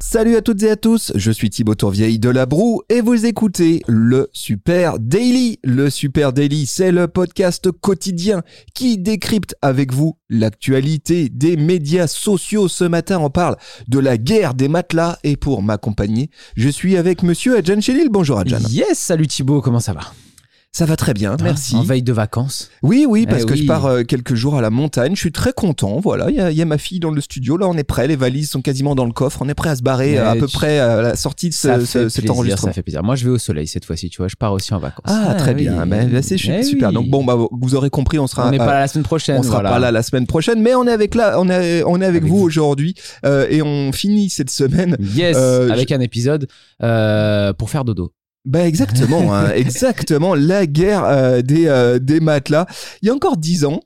Salut à toutes et à tous, je suis Thibaut Tourvieille de La Broue et vous écoutez le Super Daily. Le Super Daily, c'est le podcast quotidien qui décrypte avec vous l'actualité des médias sociaux. Ce matin, on parle de la guerre des matelas et pour m'accompagner, je suis avec monsieur Adjan Chelil. Bonjour Adjan. Yes, salut Thibaut, comment ça va? Ça va très bien, merci. En veille de vacances. Oui, oui, parce Eh que oui. je pars euh, quelques jours à la montagne. Je suis très content. Voilà, il y, a- il y a ma fille dans le studio. Là, on est prêt. Les valises sont quasiment dans le coffre. On est prêt à se barrer Mais euh, à peu près à la sortie de ce- cet plaisir, enregistrement. ça fait plaisir. Moi, je vais au soleil cette fois-ci, tu vois, je pars aussi en vacances. Ah, très oui. bien. Ben, ben, c'est Eh super. oui. Donc bon, bah, vous aurez compris, on sera. on n'est pas là la semaine prochaine. on sera voilà. pas là la semaine prochaine, mais on est avec là, on est, on est avec, Avec vous vous. aujourd'hui euh, et on finit cette semaine. Yes, Euh, avec un épisode pour faire dodo. Bah exactement, hein, exactement. La guerre euh, des euh, des matelas. Il y a encore dix ans.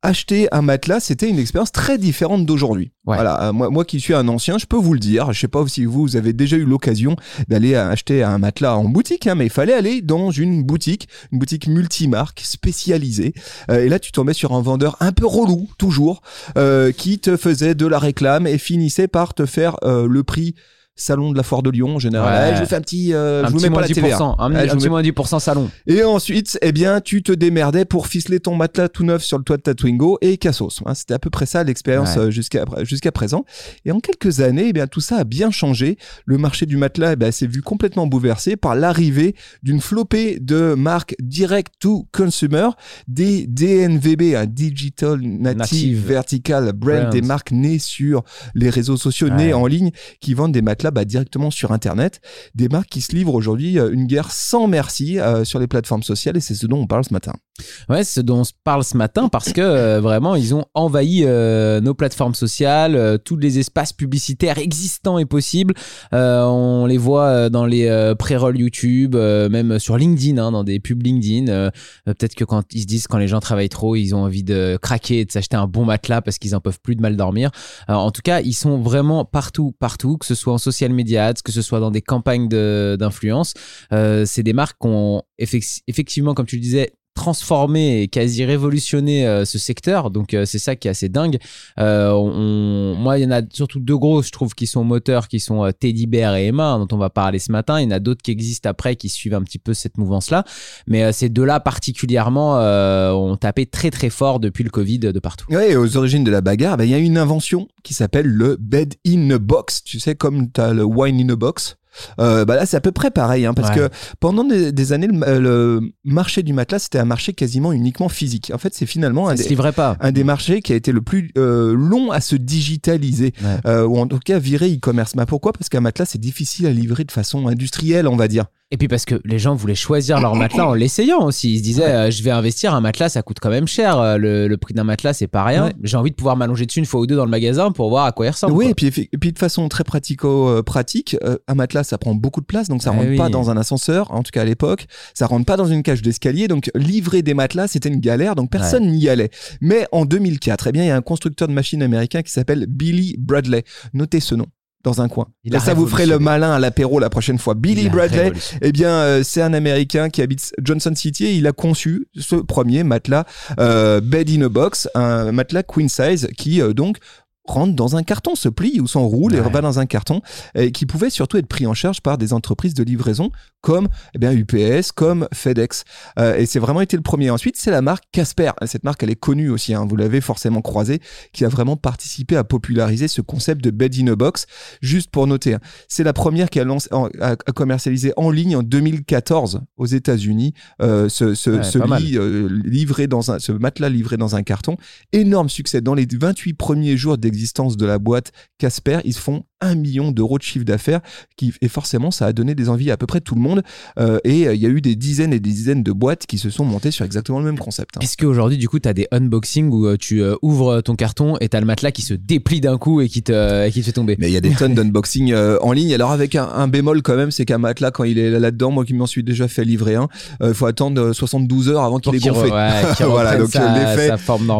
Acheter un matelas, c'était une expérience très différente d'aujourd'hui. Ouais. Voilà, euh, moi, moi qui suis un ancien, je peux vous le dire. Je sais pas si vous, vous avez déjà eu l'occasion d'aller euh, acheter un matelas en boutique, hein, mais il fallait aller dans une boutique, une boutique multimarque spécialisée. Euh, et là, tu tombais sur un vendeur un peu relou, toujours, euh, qui te faisait de la réclame et finissait par te faire euh, le prix salon de la foire de Lyon en général. Ouais. Eh, je vous fais un petit, euh, un je vous mets pas moins la 10%. TVA. Un, Ah, un vous petit mets- moins 10% salon. et ensuite, eh bien, tu te démerdais pour ficeler ton matelas tout neuf sur le toit de ta Twingo et cassos. hein. C'était à peu près ça l'expérience Ouais. euh, jusqu'à jusqu'à présent. Et en quelques années, eh bien, tout ça a bien changé. Le marché du matelas eh s'est vu complètement bouleversé par l'arrivée d'une flopée de marques direct to consumer, des DNVB, un Digital Native, Native Vertical Brand, des marques nées sur les réseaux sociaux, Ouais. nées en ligne, qui vendent des matelas directement sur Internet des marques qui se livrent aujourd'hui euh, une guerre sans merci euh, sur les plateformes sociales et c'est ce dont on parle ce matin. Ouais, ce dont on se parle ce matin parce que euh, vraiment, ils ont envahi euh, nos plateformes sociales, euh, tous les espaces publicitaires existants et possibles. Euh, on les voit euh, dans les euh, pré-rolls YouTube, même sur LinkedIn, hein, dans des pubs LinkedIn. Peut-être que quand ils se disent quand les gens travaillent trop, ils ont envie de craquer et de s'acheter un bon matelas parce qu'ils en peuvent plus de mal dormir. Euh, en tout cas, ils sont vraiment partout, partout, que ce soit en social media que ce soit dans des campagnes de- d'influence. Euh, c'est des marques qui ont effec- effectivement, comme tu le disais, transformé et quasi révolutionné euh, ce secteur. Donc euh, c'est ça qui est assez dingue. Euh, on- moi, il y en a surtout deux grosses, je trouve, qui sont moteurs, qui sont Teddy Bear et Emma, hein, dont on va parler ce matin. Il y en a d'autres qui existent après, qui suivent un petit peu cette mouvance-là. Mais ces deux-là particulièrement ont tapé très très fort depuis le Covid de partout. Et aux origines de la bagarre, ben, il y a une invention qui s'appelle le bed in a box. Tu sais, comme tu as le wine in a box? Euh, bah là, c'est à peu près pareil, hein, parce Ouais. que pendant des, des années, le, le marché du matelas, c'était un marché quasiment uniquement physique. En fait, c'est finalement un des, livrait pas. un des marchés qui a été le plus euh, long à se digitaliser, Ouais. euh, ou en tout cas virer e-commerce. Mais pourquoi? Parce qu'un matelas, c'est difficile à livrer de façon industrielle, on va dire. Et puis parce que les gens voulaient choisir leur matelas en l'essayant aussi. Ils se disaient, euh, je vais investir un matelas, ça coûte quand même cher. Euh, Le, le prix d'un matelas, c'est pas rien. Ouais. J'ai envie de pouvoir m'allonger dessus une fois ou deux dans le magasin pour voir à quoi il ressemble. Oui, quoi. et puis, effe- et puis de façon très pratico-pratique, euh, un matelas, ça prend beaucoup de place, donc ça Eh rentre oui. pas dans un ascenseur, en tout cas à l'époque, ça rentre pas dans une cage d'escalier, donc livrer des matelas, c'était une galère, donc personne n'y allait. Mais en 2004, eh bien, il y a un constructeur de machines américain qui s'appelle Billy Bradley. Notez ce nom dans un coin. Il Là, a ça vous ferait le malin à l'apéro la prochaine fois. Billy Il Bradley, eh bien, euh, c'est un Américain qui habite Johnson City et il a conçu ce premier matelas euh, bed in a box, un matelas queen size qui euh, donc rentre dans un carton, se plie ou s'enroule et va dans un carton, et qui pouvait surtout être pris en charge par des entreprises de livraison comme eh bien, UPS, comme FedEx. Euh, et c'est vraiment été le premier. Ensuite, c'est la marque Casper. Cette marque, elle est connue aussi, hein, vous l'avez forcément croisée, qui a vraiment participé à populariser ce concept de bed in a box. Juste pour noter, hein, c'est la première qui a, lancé, en- a- commercialisé en ligne en 2014 aux États-Unis euh, ce, ce, Ouais, ce pas mal. lit euh, livré dans un, ce matelas livré dans un carton. Énorme succès. Dans les 28 premiers jours d'existence de la boîte Casper, ils font un million d'euros de chiffre d'affaires qui et forcément ça a donné des envies à peu près tout le monde Euh, et euh, il y a eu des dizaines et des dizaines de boîtes qui se sont montées sur exactement le même concept. hein. Est-ce qu'aujourd'hui, du coup, tu as des unboxings où euh, tu euh, ouvres ton carton et tu as le matelas qui se déplie d'un coup et qui te, et qui te fait tomber Mais il y a des tonnes d'unboxing euh, en ligne. Alors avec un, un bémol quand même, c'est qu'un matelas quand il est là-dedans, moi qui m'en suis déjà fait livrer un, il faut attendre euh, 72 heures avant qu'il qu'il gonflé. ouais, Voilà, donc,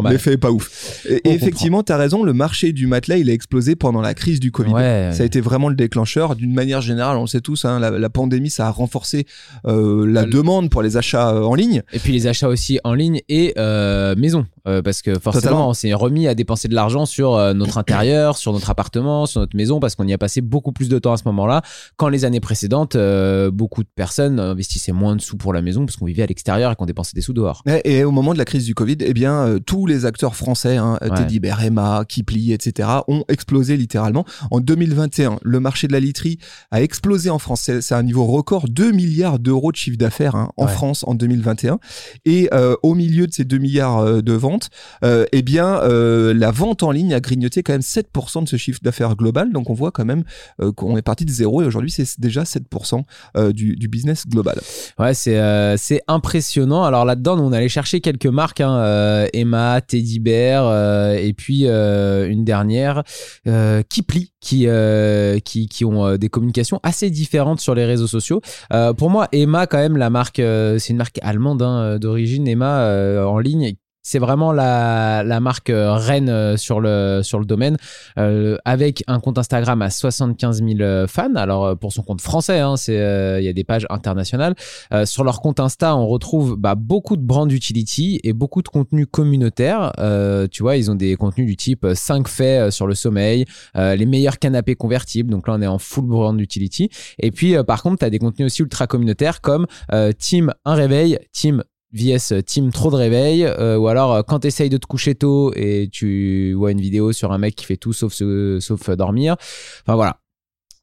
l'effet- pas ouf. Et, effectivement, tu as raison, le marché du matelas, il a explosé pendant la crise du Covid. Ouais. Ouais. Ça a été vraiment le déclencheur. D'une manière générale, on le sait tous, hein, la, la pandémie, ça a renforcé euh, la Le- demande pour les achats euh, en ligne. Et puis les achats aussi en ligne et euh, maison. Euh, parce que forcément, Totalement. on s'est remis à dépenser de l'argent sur euh, notre intérieur, sur notre appartement, sur notre maison, parce qu'on y a passé beaucoup plus de temps à ce moment-là. Quand les années précédentes, euh, beaucoup de personnes investissaient moins de sous pour la maison parce qu'on vivait à l'extérieur et qu'on dépensait des sous dehors. Et, et au moment de la crise du Covid, eh bien, tous les acteurs français, hein, Ouais. Teddy Bear, Emma, Kipli, etc., ont explosé littéralement. En 2021, le marché de la literie a explosé en France. C'est un niveau record, 2 milliards d'euros de chiffre d'affaires hein, en Ouais. France en 2021. Et au milieu de ces 2 milliards de ventes, euh, eh bien, euh, la vente en ligne a grignoté quand même 7% de ce chiffre d'affaires global. Donc on voit quand même euh, qu'on est parti de zéro et aujourd'hui c'est déjà 7% euh, du, business global. Ouais, c'est impressionnant. Alors là-dedans, on allait chercher quelques marques, hein, Emma, Teddy Bear, et puis une dernière, Kipli, qui, qui, qui ont des communications assez différentes sur les réseaux sociaux. Pour moi, Emma, quand même, la marque, c'est une marque allemande hein, d'origine, Emma, en ligne. C'est vraiment la, marque euh, reine euh, sur le, sur le domaine, euh, avec un compte Instagram à 75 000 euh, fans. Alors, pour son compte français, hein, il y a des pages internationales. Sur leur compte Insta, on retrouve bah, beaucoup de brand utility et beaucoup de contenu communautaire. Tu vois, ils ont des contenus du type 5 faits sur le sommeil, les meilleurs canapés convertibles. Donc là, on est en full brand utility. Et puis, par contre, tu as des contenus aussi ultra communautaires comme Team un réveil, Team VS Team trop de réveil, euh, ou alors euh, quand tu essayes de te coucher tôt et tu vois une vidéo sur un mec qui fait tout sauf, se- sauf euh, dormir. Enfin voilà.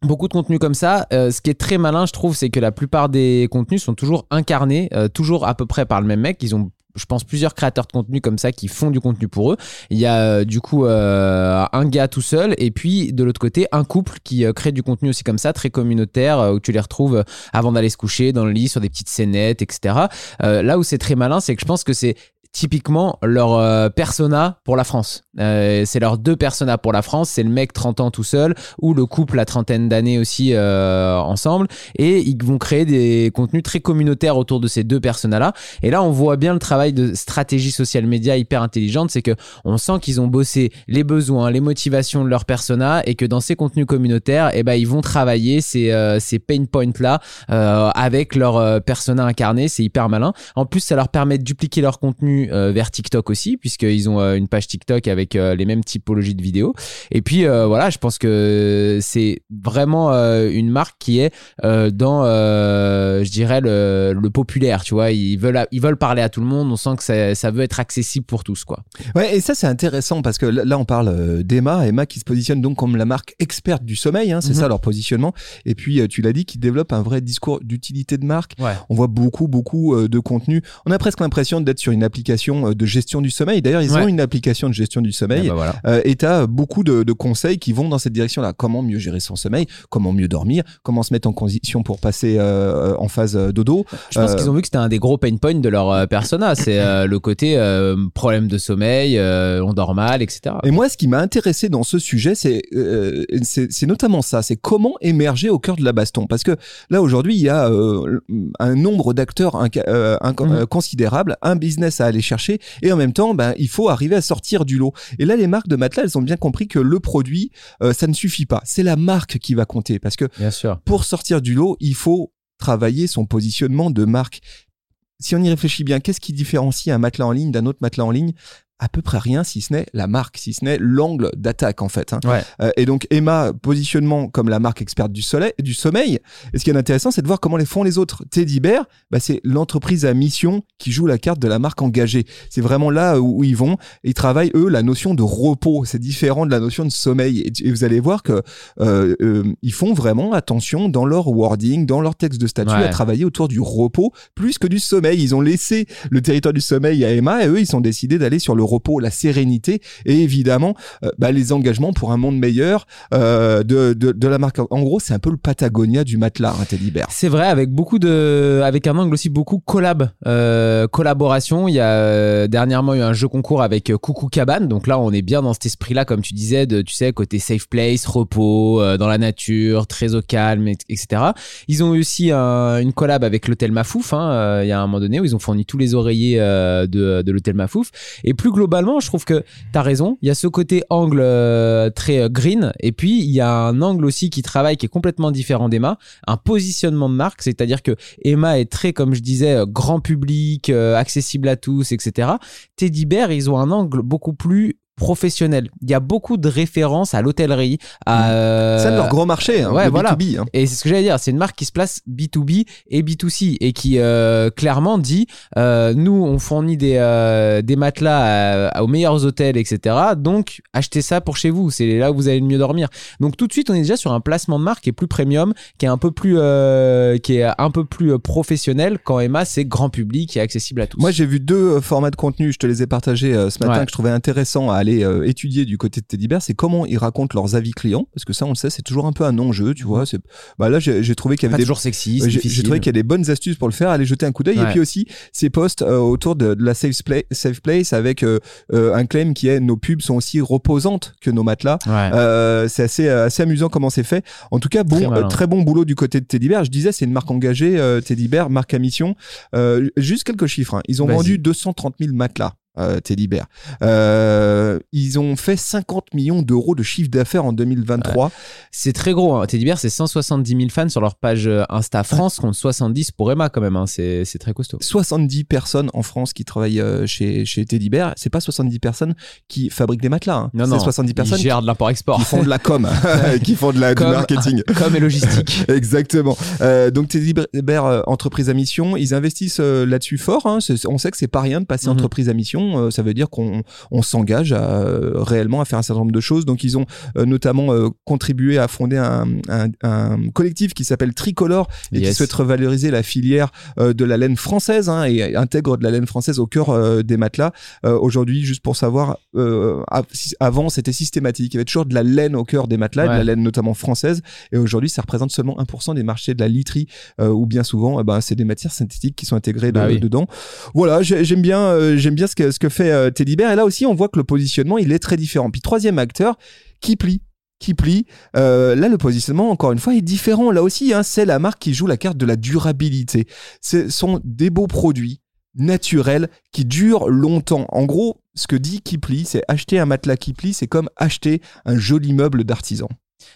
Beaucoup de contenu comme ça. Euh, ce qui est très malin, je trouve, c'est que la plupart des contenus sont toujours incarnés, euh, toujours à peu près par le même mec. Ils ont, je pense, plusieurs créateurs de contenu comme ça qui font du contenu pour eux. Il y a euh, du coup euh, un gars tout seul, et puis de l'autre côté, un couple qui euh, crée du contenu aussi comme ça, très communautaire, où tu les retrouves avant d'aller se coucher, dans le lit, sur des petites scénettes, etc. Là où c'est très malin, c'est que je pense que c'est typiquement leur euh, persona pour la France. Euh, c'est leurs deux personas pour la France. C'est le mec 30 ans tout seul ou le couple à trentaine d'années aussi euh, ensemble. Et ils vont créer des contenus très communautaires autour de ces deux personas-là. Et là, on voit bien le travail de stratégie social média hyper intelligente. C'est que on sent qu'ils ont bossé les besoins, les motivations de leur persona et que dans ces contenus communautaires, eh ben, ils vont travailler ces, ces pain points-là euh, avec leur persona incarné. C'est hyper malin. En plus, ça leur permet de dupliquer leur contenu euh, vers TikTok aussi, puisqu'ils ont euh, une page TikTok avec euh, les mêmes typologies de vidéos. Et puis voilà, je pense que c'est vraiment une marque qui est dans, je dirais, le, le populaire. Tu vois, ils veulent, ils veulent parler à tout le monde. On sent que ça, ça veut être accessible pour tous, quoi. Ouais, et ça c'est intéressant parce que là on parle d'Emma, Emma qui se positionne donc comme la marque experte du sommeil, hein, c'est Mhm. ça leur positionnement. Et puis tu l'as dit, qui développe un vrai discours d'utilité de marque. Ouais. On voit beaucoup beaucoup de contenu. On a presque l'impression d'être sur une application euh, de gestion du sommeil. D'ailleurs, ils Ouais. ont une application de gestion du sommeil. bah voilà. Euh, et tu as beaucoup de, de conseils qui vont dans cette direction-là. Comment mieux gérer son sommeil, comment mieux dormir, comment se mettre en condition pour passer euh, en phase dodo. Je pense qu'ils ont vu que c'était un des gros pain points de leur persona. C'est le côté problème de sommeil, on dort mal, etc. Et moi, ce qui m'a intéressé dans ce sujet, c'est c'est notamment ça, c'est comment émerger au cœur de la baston. Parce que là, aujourd'hui, il y a un nombre d'acteurs euh, considérable, un business à aller chercher, et en même temps, ben, il faut arriver à sortir du lot. Et là, les marques de matelas, elles ont bien compris que le produit, euh, ça ne suffit pas. C'est la marque qui va compter. Parce que Bien sûr. pour sortir du lot, il faut travailler son positionnement de marque. Si on y réfléchit bien, qu'est-ce qui différencie un matelas en ligne d'un autre matelas en ligne? À peu près rien si ce n'est la marque, si ce n'est l'angle d'attaque en fait. hein. Ouais. Euh, et donc Emma, positionnement comme la marque experte du, soleil, du sommeil. Et ce qui est intéressant, c'est de voir comment les font les autres. Teddy Bear, bah, c'est l'entreprise à mission qui joue la carte de la marque engagée. C'est vraiment là où, où ils vont. Ils travaillent eux la notion de repos. C'est différent de la notion de sommeil. Et, et vous allez voir que euh, euh, ils font vraiment attention dans leur wording, dans leur texte de statut, Ouais. à travailler autour du repos plus que du sommeil. Ils ont laissé le territoire du sommeil à Emma et eux, ils sont décidés d'aller sur le repos, la sérénité et évidemment euh, bah, les engagements pour un monde meilleur euh, de, de, la marque. En gros, c'est un peu le Patagonia du matelas, hein, Teddy Bear. C'est vrai, avec beaucoup de, avec un angle aussi beaucoup collab, euh, collaboration. Il y a euh, dernièrement eu un jeu concours avec Coucou Cabane, donc là on est bien dans cet esprit-là, comme tu disais, de tu sais côté safe place, repos, dans la nature, très au calme, et- etc. Ils ont eu aussi un- une collab avec l'hôtel Mafouf. hein, il y a un moment donné où ils ont fourni tous les oreillers de, de l'hôtel Mafouf. Et plus globalement, je trouve que tu as raison. Il y a ce côté angle euh, très euh, green. Et puis, il y a un angle aussi qui travaille qui est complètement différent d'Emma. Un positionnement de marque. C'est-à-dire que Emma est très, comme je disais, euh, grand public, accessible à tous, etc. Teddy Bear, ils ont un angle beaucoup plus professionnel. Il y a beaucoup de références à l'hôtellerie, à euh, c'est leur gros marché, hein, ouais, le voilà. B2B. hein. Et c'est ce que j'allais dire, c'est une marque qui se place B2B et B2C et qui euh, clairement dit euh, nous on fournit des, euh, des matelas à- aux meilleurs hôtels etc. Donc achetez ça pour chez vous, c'est là où vous allez le mieux dormir. Donc tout de suite on est déjà sur un placement de marque qui est plus premium, qui est un peu plus euh, qui est un peu plus euh, professionnel. Quand Emma c'est grand public et accessible à tous. Moi, j'ai vu deux euh, formats de contenu, je te les ai partagés euh, ce matin, Ouais. que je trouvais intéressant à aller euh, étudier du côté de Teddy Bear. C'est comment ils racontent leurs avis clients, parce que ça, on le sait, c'est toujours un peu un enjeu, tu vois. C'est... Bah, là, j'ai, j'ai trouvé qu'il y pas avait des toujours sexy, J'ai trouvé qu'il y a des bonnes astuces pour le faire. Allez jeter un coup d'œil. Et puis aussi, ces posts euh, autour de, de la safe, safe place avec euh, un claim qui est nos pubs sont aussi reposantes que nos matelas. Ouais. C'est assez, assez amusant comment c'est fait. En tout cas, bon, Très bon boulot du côté de Teddy Bear. Je disais, c'est une marque engagée, Teddy Bear, marque à mission. Juste quelques chiffres. hein. Ils ont Vas-y. vendu 230 000 matelas. Euh, Teddy Bear. Euh, ils ont fait 50 millions d'euros de chiffre d'affaires en 2023. C'est très gros. Hein. Teddy Bear, c'est 170 000 fans sur leur page euh, Insta France contre 70 pour Emma quand même. Hein. C'est c'est très costaud. 70 personnes en France qui travaillent euh, chez, chez Teddy Bear. C'est pas 70 personnes qui fabriquent des matelas. hein. Non, C'est non. 70 personnes qui, gèrent de l'import-export. qui font de la com, qui font de la, du marketing. Comme et logistique. Exactement. Donc Teddy Bear, entreprise à mission, ils investissent là-dessus fort. hein. C'est- On sait que c'est pas rien de passer Mhm. entreprise à mission. Euh, ça veut dire qu'on on s'engage euh, réellement à faire un certain nombre de choses. Donc ils ont euh, notamment contribué à fonder un, un- un collectif qui s'appelle Tricolore et qui souhaite revaloriser la filière de la laine française hein, et intègre de la laine française au cœur des matelas. Aujourd'hui, juste pour savoir, avant c'était systématique. Il y avait toujours de la laine au cœur des matelas, de la laine notamment française. Et aujourd'hui, ça représente seulement 1% des marchés de la literie, euh, où bien souvent, eh ben, c'est des matières synthétiques qui sont intégrées de- Bah oui. dedans. Voilà, j'ai- j'aime bien, euh, j'aime bien ce que, ce que fait euh, Teddy Bear. Et là aussi, on voit que le positionnement, il est très différent. Puis troisième acteur, Kipli. Kipli, euh, là le positionnement encore une fois est différent. Là aussi, hein, c'est la marque qui joue la carte de la durabilité. Ce sont des beaux produits naturels qui durent longtemps. En gros, ce que dit Kipli, c'est acheter un matelas Kipli, c'est comme acheter un joli meuble d'artisan.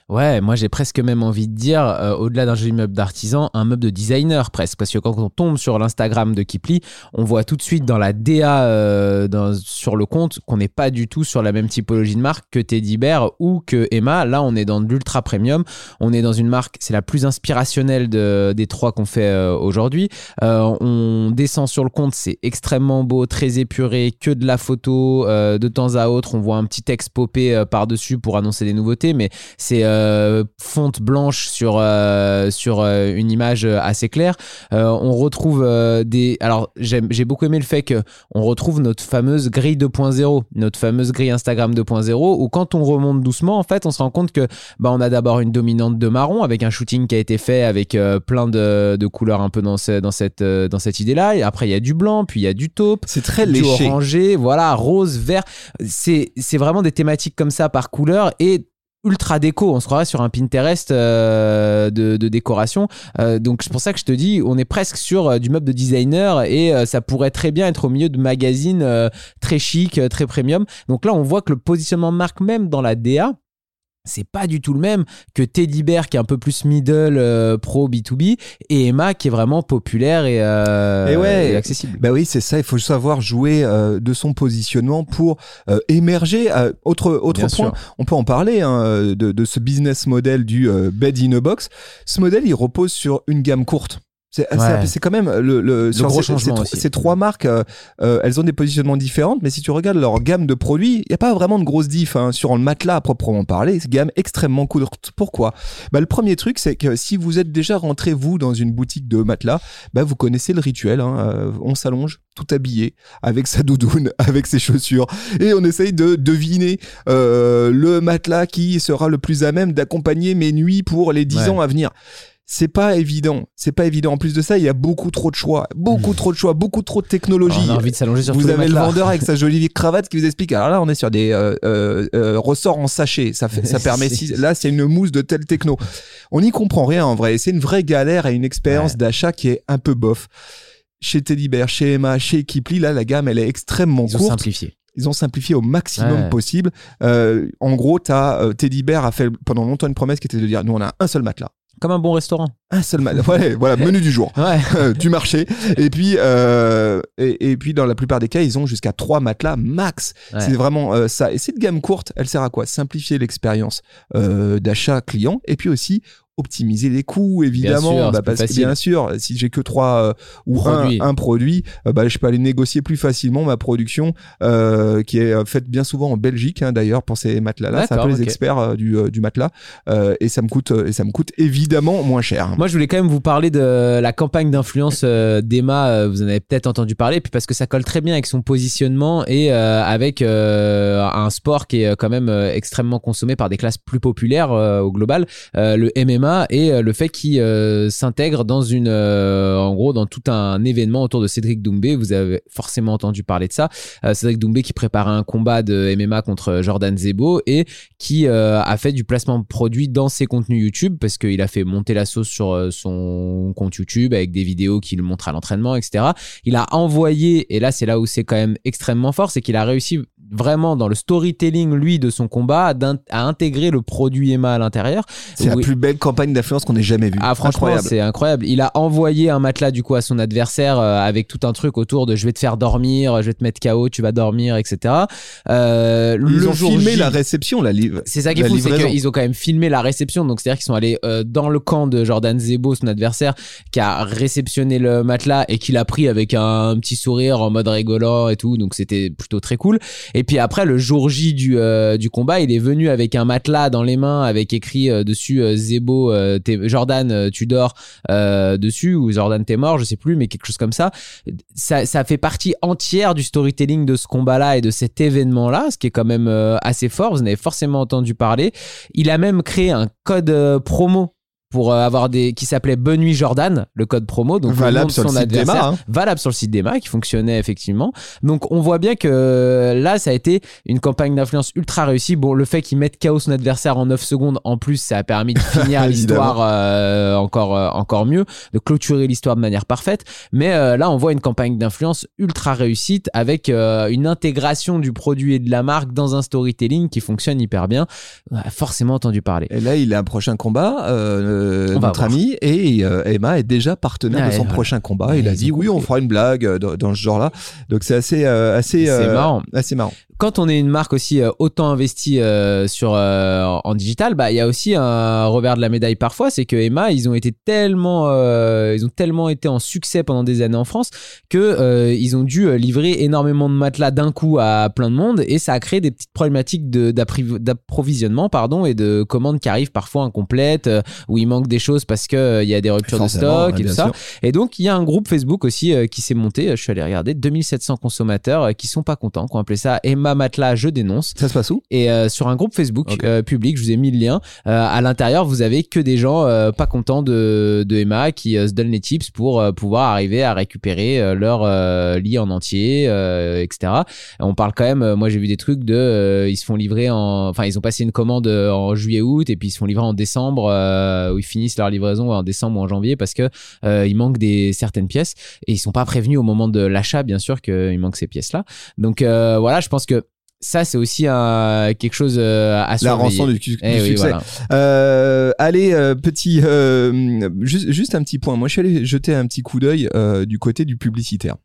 Ouais, moi j'ai presque même envie de dire, euh, au-delà d'un joli meuble d'artisan, un meuble de designer presque. Parce que quand on tombe sur l'Instagram de Kipli, on voit tout de suite dans la DA euh, dans- sur le compte qu'on n'est pas du tout sur la même typologie de marque que Teddy Bear ou que Emma. Là, on est dans de l'ultra premium. On est dans une marque, c'est la plus inspirationnelle de- des trois qu'on fait euh, aujourd'hui. On descend sur le compte, c'est extrêmement beau, très épuré, que de la photo. de temps à autre, on voit un petit texte popé par-dessus pour annoncer des nouveautés, mais c'est euh, fonte blanche sur, euh, sur euh, une image assez claire. On retrouve des. Alors, j'ai beaucoup aimé le fait qu'on retrouve notre fameuse grille 2.0, notre fameuse grille Instagram 2.0, où quand on remonte doucement, en fait, on se rend compte que bah, on a d'abord une dominante de marron avec un shooting qui a été fait avec plein de, de couleurs un peu dans, ce- dans cette, dans cette idée-là. Et après, il y a du blanc, puis il y a du taupe C'est très du orangé, voilà, rose, vert. C'est c'est vraiment des thématiques comme ça par couleur et ultra déco. On se croirait sur un Pinterest euh, de, de décoration. Euh, donc c'est pour ça que je te dis, on est presque sur euh, du meuble de designer et euh, ça pourrait très bien être au milieu de magazines très chic, très premium. Donc là, on voit que le positionnement marque même dans la DA. C'est pas du tout le même que Teddy Bear qui est un peu plus middle euh, pro B2B et Emma qui est vraiment populaire et, euh, Et ouais. et accessible. Bah oui, c'est ça. Il faut savoir jouer euh, de son positionnement pour euh, émerger. Autre autre Bien point, sûr. on peut en parler hein, de, de ce business model du bed in a box. Ce modèle, il repose sur une gamme courte. C'est Ouais. quand même le, le sur gros ces, changement ces- aussi. ces trois marques, euh, euh, elles ont des positionnements différents, mais si tu regardes leur gamme de produits, il n'y a pas vraiment de grosse diff hein, sur le matelas à proprement parler. C'est une gamme extrêmement courte. Pourquoi? Bah, Le premier truc, c'est que si vous êtes déjà rentré, vous, dans une boutique de matelas, bah, vous connaissez le rituel. hein, euh, on s'allonge tout habillé, avec sa doudoune, avec ses chaussures, et on essaye de deviner euh, le matelas qui sera le plus à même d'accompagner mes nuits pour les 10 Ouais. ans à venir. C'est pas évident. C'est pas évident. En plus de ça, il y a beaucoup trop de choix, beaucoup trop de choix, beaucoup trop de technologie. On a envie de s'allonger sur Vous avez le vendeur avec sa jolie cravate qui vous explique. Alors là, on est sur des euh, euh, euh, ressorts en sachet. Ça, fait, ça permet. Si- là, c'est une mousse de telle techno. On n'y comprend rien en vrai. C'est une vraie galère et une expérience Ouais. d'achat qui est un peu bof. Chez Teddy Bear, chez Emma, chez Kipli, là, la gamme, elle est extrêmement Ils ont courte. simplifié. ils ont simplifié au maximum Ouais. possible. Euh, en gros, Teddy Bear a fait pendant longtemps une promesse qui était de dire nous on a un seul matelas, Comme un bon restaurant. un seul matelas. Ouais, voilà, menu du jour. Ouais. euh, du marché et puis euh, et, et puis dans la plupart des cas ils ont jusqu'à trois matelas max Ouais. c'est vraiment euh, ça et cette gamme courte elle sert à quoi? Simplifier l'expérience euh, d'achat client et puis aussi optimiser les coûts évidemment. sûr, c'est bah, parce que bien sûr si j'ai que trois euh, ou un, un produit euh, bah, je peux aller négocier plus facilement ma production euh, qui est faite bien souvent en Belgique hein, d'ailleurs pour ces matelas là c'est un peu les experts du, du matelas. Et ça me coûte et ça me coûte évidemment moins cher. Moi, je voulais quand même vous parler de la campagne d'influence d'Emma. Vous en avez peut-être entendu parler, puis parce que ça colle très bien avec son positionnement et avec un sport qui est quand même extrêmement consommé par des classes plus populaires au global, le MMA et euh, le fait qu'il euh, s'intègre dans une, euh, en gros, dans tout un événement autour de Cédric Doumbé. Vous avez forcément entendu parler de ça. Cédric Doumbé qui préparait un combat de MMA contre Jordan Zebo et qui a fait du placement de produits dans ses contenus YouTube parce qu'il a fait monter la sauce sur son compte YouTube avec des vidéos qui le montrent à l'entraînement, etc. Il a envoyé, et là c'est là où c'est quand même extrêmement fort, c'est qu'il a réussi vraiment dans le storytelling, lui, de son combat, à d'in- à intégrer le produit Emma à l'intérieur. c'est la plus belle campagne d'influence qu'on ait jamais vue Ah franchement c'est incroyable. Il a envoyé un matelas du coup à son adversaire euh, avec tout un truc autour de je vais te faire dormir, je vais te mettre KO, tu vas dormir, etc. Euh, Ils le ont jour filmé J- la réception, la livre. c'est ça qui est fou, c'est qu'ils ont quand même filmé la réception. Donc c'est-à-dire qu'ils sont allés euh, dans le camp de Jordan Zebo, son adversaire, qui a réceptionné le matelas et qui l'a pris avec un petit sourire en mode rigolant et tout. Donc c'était plutôt très cool. Et puis après le jour J du euh, du combat, il est venu avec un matelas dans les mains avec écrit euh, dessus euh, Zebo, euh, Jordan, euh, tu dors euh, dessus ou Jordan t'es mort, je sais plus, mais quelque chose comme ça. Ça, ça fait partie entière du storytelling de ce combat-là et de cet événement-là, ce qui est quand même assez fort. Vous en avez forcément entendu parler. Il a même créé un code promo pour euh, avoir des qui s'appelait Bonne nuit Jordan, le code promo, donc nom valable sur le son site hein. valable sur le site d'Emma qui fonctionnait effectivement. Donc on voit bien que là ça a été une campagne d'influence ultra réussie. Bon le fait qu'il mette KO son adversaire en 9 secondes en plus ça a permis de finir l'histoire euh, encore euh, encore mieux, de clôturer l'histoire de manière parfaite. Mais euh, là on voit une campagne d'influence ultra réussite avec une intégration du produit et de la marque dans un storytelling qui fonctionne hyper bien. On a forcément entendu parler. Et là, il a un prochain combat, euh, notre ami, et euh, Emma est déjà partenaire de Ouais, son prochain combat. Ouais, il a dit oui, on fera une blague euh, dans, dans ce genre-là. Donc c'est assez, marrant. assez marrant. Quand on est une marque aussi euh, autant investie euh, sur euh, en- digital, bah il y a aussi un revers de la médaille parfois, c'est que Emma, ils ont été tellement ils ont tellement été en succès pendant des années en France que ils ont dû livrer énormément de matelas d'un coup à plein de monde et ça a créé des petites problématiques d'approvisionnement pardon et de commandes qui arrivent parfois incomplètes où il manque des choses parce que il y a des ruptures de stock et tout ça. Et donc, il y a un groupe Facebook aussi qui s'est monté. Je suis allé regarder 2700 consommateurs qui sont pas contents, qui ont appelé ça Emma Matelas, je dénonce. Ça se passe où? Et euh, sur un groupe Facebook Ok. euh, public, je vous ai mis le lien. Euh, à l'intérieur, vous avez que des gens pas contents de, de Emma qui se donnent les tips pour pouvoir arriver à récupérer leur lit en entier, etc. On parle quand même. moi, j'ai vu des trucs de, ils se font livrer en, enfin, ils ont passé une commande en juillet-août et puis ils se font livrer en décembre, où ils finissent leur livraison en décembre ou en janvier parce que il manque des certaines pièces et ils sont pas prévenus au moment de l'achat, bien sûr, qu'il manque ces pièces-là. Donc euh, voilà, je pense que ça, c'est aussi un, quelque chose euh, à La surveiller. rançon du, du Eh oui, voilà. Euh, allez, euh, petit, euh, juste, juste un petit point. Moi, je suis allé jeter un petit coup d'œil euh, du côté du publicitaire.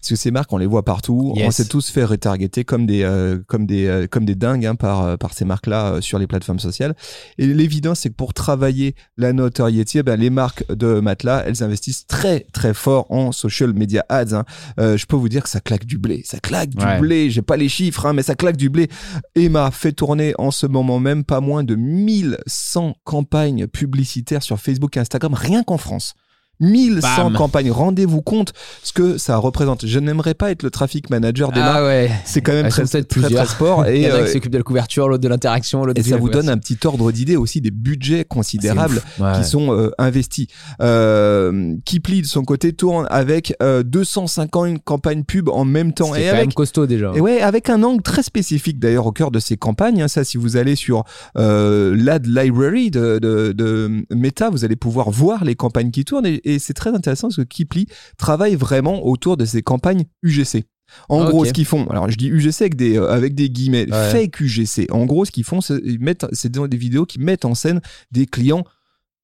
Parce que ces marques, on les voit partout. On s'est tous fait retargeter comme des, euh, comme des, euh, comme des dingues hein, par, euh, par ces marques-là euh, sur les plateformes sociales. Et l'évidence, c'est que pour travailler la notoriété, ben, les marques de matelas, elles investissent très, très fort en social media ads. hein. Je peux vous dire que ça claque du blé. Ça claque du Ouais. blé. J'ai pas les chiffres, hein, mais ça claque du blé. Emma fait tourner en ce moment même pas moins de 1100 campagnes publicitaires sur Facebook et Instagram, rien qu'en France. 1100 Bam. campagnes. Rendez-vous compte ce que ça représente. Je n'aimerais pas être le traffic manager d'Emma. Ah ouais. C'est quand même très, très, très, sport. Il Et, y en a euh, qui s'occupent de la couverture, l'autre de l'interaction, et ça vous donne un petit ordre d'idée aussi des budgets considérables. Ouais. qui sont euh, investis. Euh, Kipli de son côté tourne avec euh, 250 campagnes pub en même temps C'est quand avec même costaud déjà. et ouais, avec un angle très spécifique d'ailleurs au cœur de ces campagnes. hein. ça, si vous allez sur euh, l'ad library de, de, de Meta, vous allez pouvoir voir les campagnes qui tournent et, et c'est très intéressant parce que Kipli travaille vraiment autour de ces campagnes UGC. En Ah, gros, ce qu'ils font, alors je dis UGC avec des, euh, avec des guillemets, Ouais. fake UGC. En gros, ce qu'ils font, c'est des vidéos qui mettent en scène des clients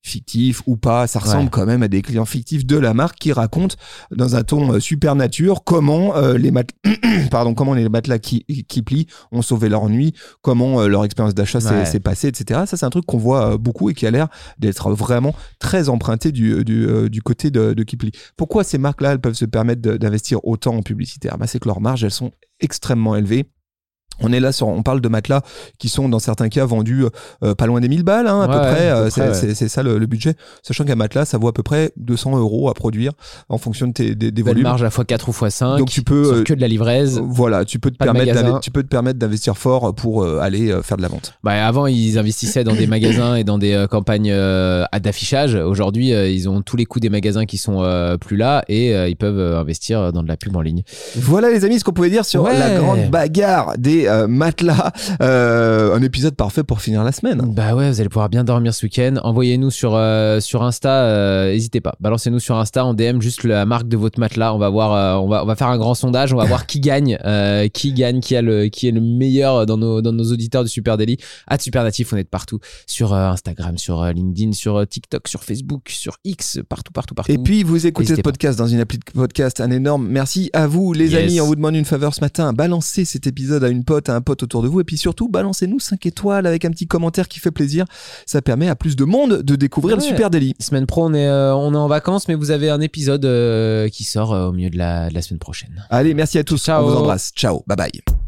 fictifs ou pas, ça ressemble Ouais. quand même à des clients fictifs de la marque qui racontent dans un ton euh, super nature comment euh, les mat- pardon comment les matelas qui, qui plient ont sauvé leur nuit, comment euh, leur expérience d'achat s'est Ouais. passée, etc. Ça c'est un truc qu'on voit euh, beaucoup et qui a l'air d'être vraiment très emprunté du, du, du côté de, de Kipli. Pourquoi ces marques-là elles peuvent se permettre d'investir autant en publicitaire? Bah, C'est que leurs marges elles sont extrêmement élevées. On est là sur, on parle de matelas qui sont dans certains cas vendus euh, pas loin des 1000 balles, hein, à Ouais, peu ouais, près. à peu euh, près, c'est ouais. ça le, le budget. Sachant qu'un matelas, ça vaut à peu près 200 euros à produire en fonction de tes, des, des volumes. marge à x4 ou x5. Donc tu peux, euh, que de la livraise. Voilà, tu peux te permettre, tu peux te permettre d'investir fort pour euh, aller euh, faire de la vente. Bah, avant, ils investissaient dans des magasins et dans des euh, campagnes euh, à- d'affichage. Aujourd'hui, euh, ils ont tous les coûts des magasins qui sont euh, plus là et euh, ils peuvent euh, investir dans de la pub en ligne. Voilà les amis ce qu'on pouvait dire sur Ouais. la grande bagarre des euh, matelas. Euh, un épisode parfait pour finir la semaine. Bah ouais, vous allez pouvoir bien dormir ce week-end. Envoyez-nous sur, euh, sur Insta, n'hésitez pas. Balancez-nous sur Insta en DM juste la marque de votre matelas. On va voir, on va, on va faire un grand sondage. On va voir qui gagne, qui gagne, qui a le, qui est le meilleur dans nos, dans nos auditeurs du Super Daily. À Super Natif, on est de partout sur Instagram, sur LinkedIn, sur TikTok, sur Facebook, sur X, partout, partout, partout. Et puis vous écoutez ce pas. podcast dans une appli de podcast, un énorme merci à vous les Yes. amis. On vous demande une faveur ce matin, balancez cet épisode à une pote, à un pote autour de vous, et puis surtout balancez-nous 5 étoiles avec un petit commentaire qui fait plaisir. Ça permet à plus de monde de découvrir le. Super Daily. Semaine pro, on est, euh, on est en vacances, mais vous avez un épisode euh, qui sort euh, au milieu de la, de la semaine prochaine. Allez, merci à tous. Ciao. On vous embrasse. Ciao, bye bye.